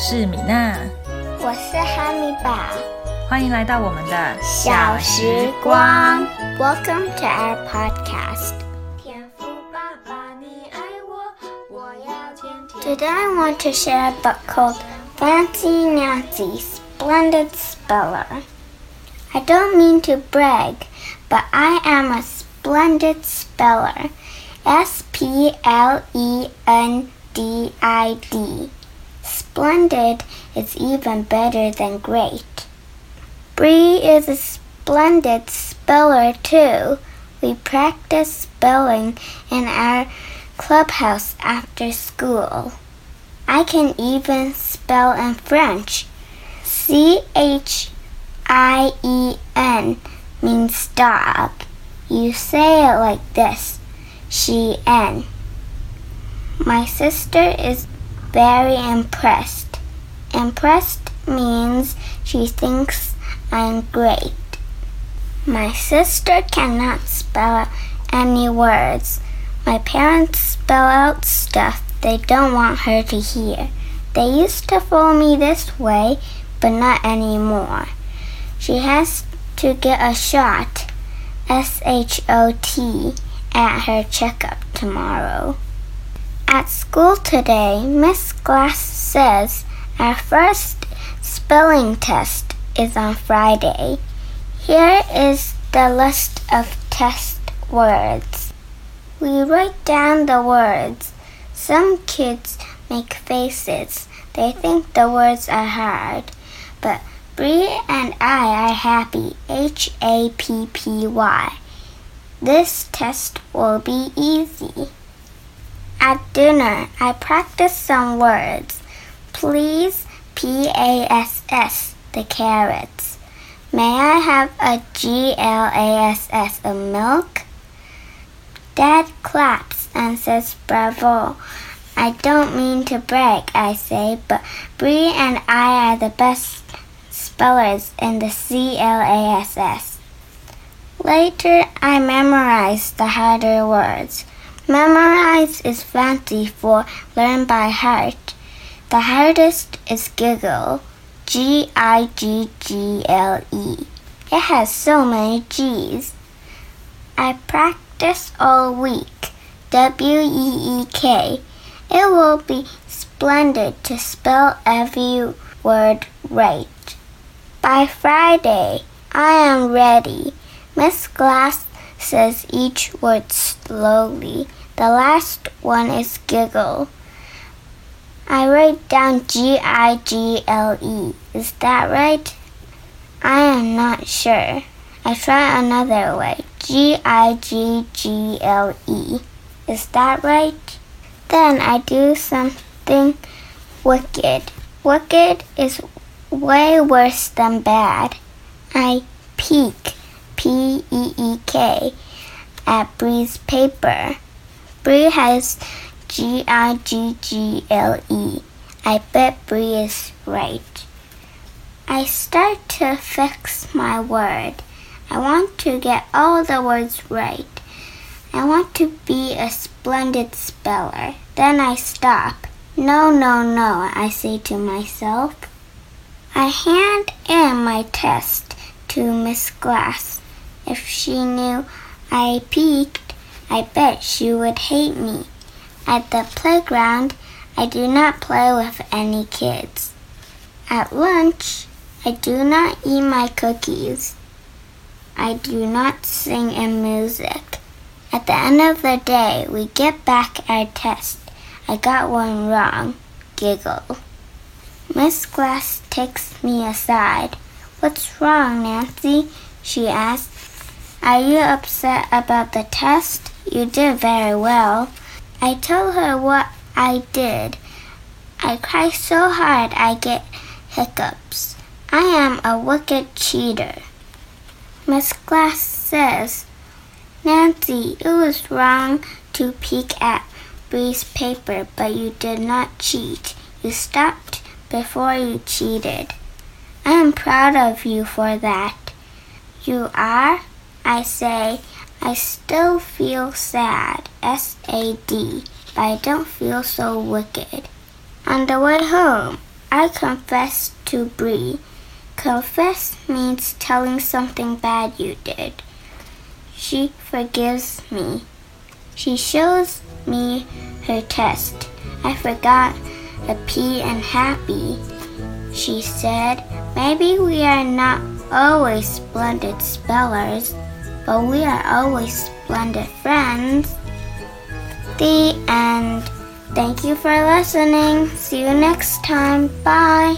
是米娜，我是哈密宝。欢迎来到我们的小时光。Welcome to our podcast. Today I want to share a book called Fancy Nancy Splendid Speller. I don't mean to brag, but I am a splendid speller. S P L E N D I D. Splendid is even better than great. Bree is a splendid speller too. We practice spelling in our clubhouse after school. I can even spell in French. C H I E N means dog. You say it like this she N. My sister is very impressed. Impressed means she thinks I'm great. My sister cannot spell any words. My parents spell out stuff they don't want her to hear. They used to fool me this way, but not anymore. She has to get a shot, S H O T, at her checkup tomorrow. At school today, Miss Glass says our first spelling test is on Friday. Here is the list of test words. We write down the words. Some kids make faces. They think the words are hard. But Bree and I are happy. H A P P Y. This test will be easy. At dinner, I practiced some words. Please, P A S S, the carrots. May I have a G L A S S of milk? Dad claps and says bravo. I don't mean to brag, I say, but Bree and I are the best spellers in the C L A S S. Later, I memorized the harder words. Memorize is fancy for learn by heart. The hardest is giggle. G I G G L E. It has so many G's. I practice all week. W E E K. It will be splendid to spell every word right. By Friday, I am ready. Miss Glass says each word slowly. The last one is giggle. I write down G I G L E. Is that right? I am not sure. I try another way. G I G G L E. Is that right? Then I do something wicked. Wicked is way worse than bad. I peek. P E E K at Bree's paper. Bree has G I G G L E. I bet Bree is right. I start to fix my word. I want to get all the words right. I want to be a splendid speller. Then I stop. No, no, no, I say to myself. I hand in my test to Miss Glass. If she knew I peeked, I bet she would hate me. At the playground, I do not play with any kids. At lunch, I do not eat my cookies. I do not sing in music. At the end of the day, we get back our test. I got one wrong. Giggle. Miss Glass takes me aside. What's wrong, Nancy? she asks. Are you upset about the test? You did very well. I told her what I did. I cry so hard I get hiccups. I am a wicked cheater. Miss Glass says, Nancy, it was wrong to peek at Bree's paper, but you did not cheat. You stopped before you cheated. I am proud of you for that. You are? I say, I still feel sad, S A D, but I don't feel so wicked. On the way home, I confess to Bree. Confess means telling something bad you did. She forgives me. She shows me her test. I forgot a P and happy. She said, maybe we are not always splendid spellers, but we are always splendid friends. The end. Thank you for listening. See you next time. Bye.